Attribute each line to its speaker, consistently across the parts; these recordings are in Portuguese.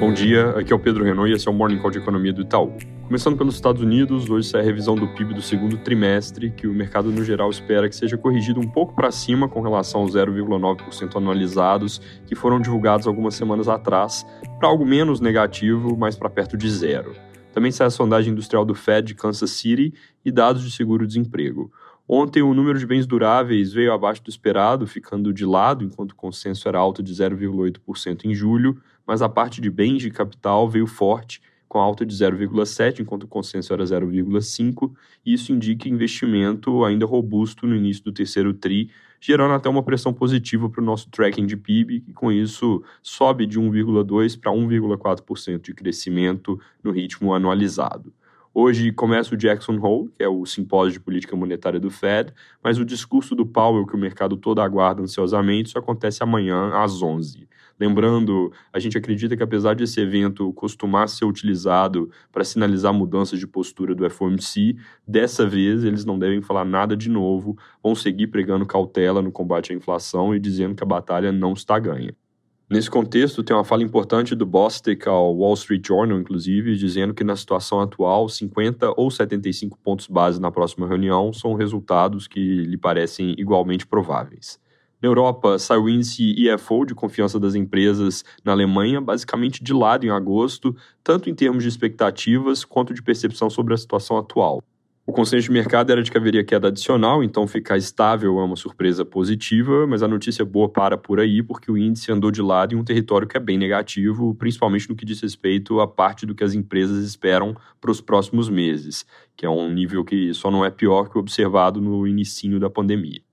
Speaker 1: Bom dia, aqui é o Pedro Renault e esse é o Morning Call de Economia do Itaú. Começando pelos Estados Unidos, hoje sai a revisão do PIB do segundo trimestre, que o mercado no geral espera que seja corrigido um pouco para cima com relação aos 0,9% anualizados que foram divulgados algumas semanas atrás, para algo menos negativo, mas para perto de zero. Também sai a sondagem industrial do Fed de Kansas City e dados de seguro-desemprego. Ontem, o número de bens duráveis veio abaixo do esperado, ficando de lado, enquanto o consenso era alto de 0,8% em julho, mas a parte de bens de capital veio forte, com alta de 0,7%, enquanto o consenso era 0,5%, e isso indica investimento ainda robusto no início do terceiro TRI, gerando até uma pressão positiva para o nosso tracking de PIB, que com isso sobe de 1,2% para 1,4% de crescimento no ritmo anualizado. Hoje começa o Jackson Hole, que é o simpósio de política monetária do Fed, mas o discurso do Powell, que o mercado todo aguarda ansiosamente, isso acontece amanhã às 11. Lembrando, a gente acredita que apesar de esse evento costumar ser utilizado para sinalizar mudanças de postura do FOMC, dessa vez eles não devem falar nada de novo, vão seguir pregando cautela no combate à inflação e dizendo que a batalha não está ganha. Nesse contexto, tem uma fala importante do Bostic ao Wall Street Journal, inclusive, dizendo que na situação atual, 50 ou 75 pontos base na próxima reunião são resultados que lhe parecem igualmente prováveis. Na Europa, saiu o índice IFO de confiança das empresas na Alemanha, basicamente de lado em agosto, tanto em termos de expectativas quanto de percepção sobre a situação atual. O consenso de mercado era de que haveria queda adicional, então ficar estável é uma surpresa positiva, mas a notícia boa para por aí, porque o índice andou de lado em um território que é bem negativo, principalmente no que diz respeito à parte do que as empresas esperam para os próximos meses, que é um nível que só não é pior que o observado no início da pandemia.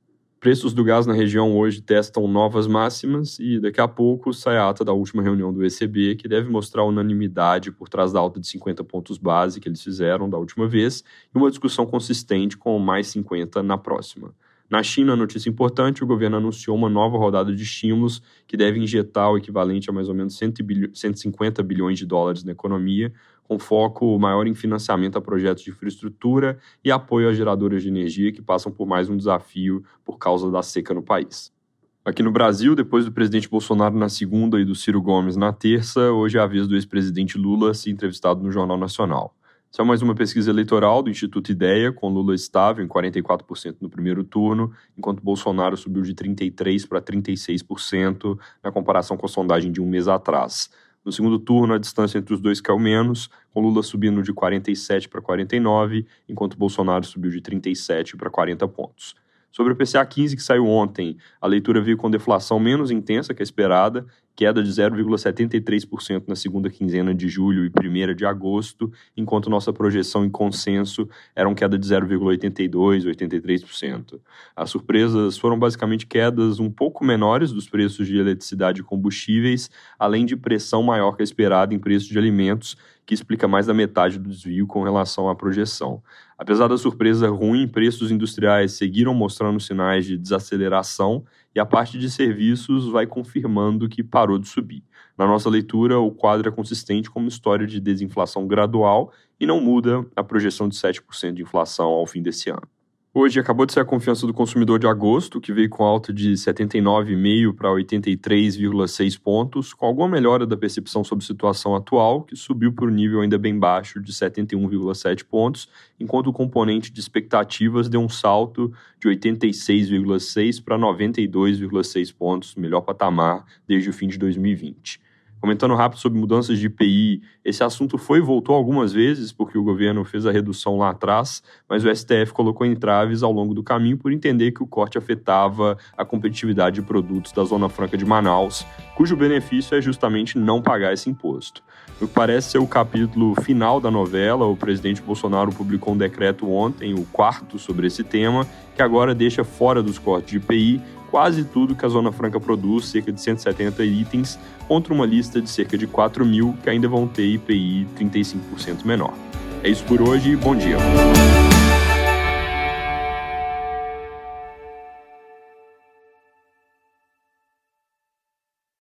Speaker 1: Preços do gás na região hoje testam novas máximas e daqui a pouco sai a ata da última reunião do ECB, que deve mostrar unanimidade por trás da alta de 50 pontos base que eles fizeram da última vez e uma discussão consistente com mais 50 na próxima. Na China, notícia importante, o governo anunciou uma nova rodada de estímulos que deve injetar o equivalente a mais ou menos 150 bilhões de dólares na economia, com foco maior em financiamento a projetos de infraestrutura e apoio a geradoras de energia que passam por mais um desafio por causa da seca no país. Aqui no Brasil, depois do presidente Bolsonaro na segunda e do Ciro Gomes na terça, hoje é a vez do ex-presidente Lula se entrevistado no Jornal Nacional. Essa é mais uma pesquisa eleitoral do Instituto Ideia, com Lula estável em 44% no primeiro turno, enquanto Bolsonaro subiu de 33% para 36% na comparação com a sondagem de um mês atrás. No segundo turno, a distância entre os dois caiu menos, com Lula subindo de 47 para 49, enquanto Bolsonaro subiu de 37 para 40 pontos. Sobre o PCA 15 que saiu ontem, a leitura veio com deflação menos intensa que a esperada queda de 0,73% na segunda quinzena de julho e primeira de agosto, enquanto nossa projeção em consenso era uma queda de 0,82%, 83%. As surpresas foram basicamente quedas um pouco menores dos preços de eletricidade e combustíveis, além de pressão maior que a esperada em preços de alimentos, que explica mais da metade do desvio com relação à projeção. Apesar da surpresa ruim, preços industriais seguiram mostrando sinais de desaceleração e a parte de serviços vai confirmando que parou de subir. Na nossa leitura, o quadro é consistente com uma história de desinflação gradual e não muda a projeção de 7% de inflação ao fim desse ano. Hoje acabou de ser a confiança do consumidor de agosto, que veio com alta de 79,5 para 83,6 pontos, com alguma melhora da percepção sobre a situação atual, que subiu para o nível ainda bem baixo de 71,7 pontos, enquanto o componente de expectativas deu um salto de 86,6 para 92,6 pontos, melhor patamar desde o fim de 2020. Comentando rápido sobre mudanças de IPI, esse assunto foi e voltou algumas vezes, porque o governo fez a redução lá atrás, mas o STF colocou entraves ao longo do caminho por entender que o corte afetava a competitividade de produtos da Zona Franca de Manaus, cujo benefício é justamente não pagar esse imposto. No que parece ser o capítulo final da novela, o presidente Bolsonaro publicou um decreto ontem, o quarto sobre esse tema, que agora deixa fora dos cortes de IPI quase tudo que a Zona Franca produz, cerca de 170 itens, contra uma lista de cerca de 4 mil que ainda vão ter IPI 35% menor. É isso por hoje, bom dia.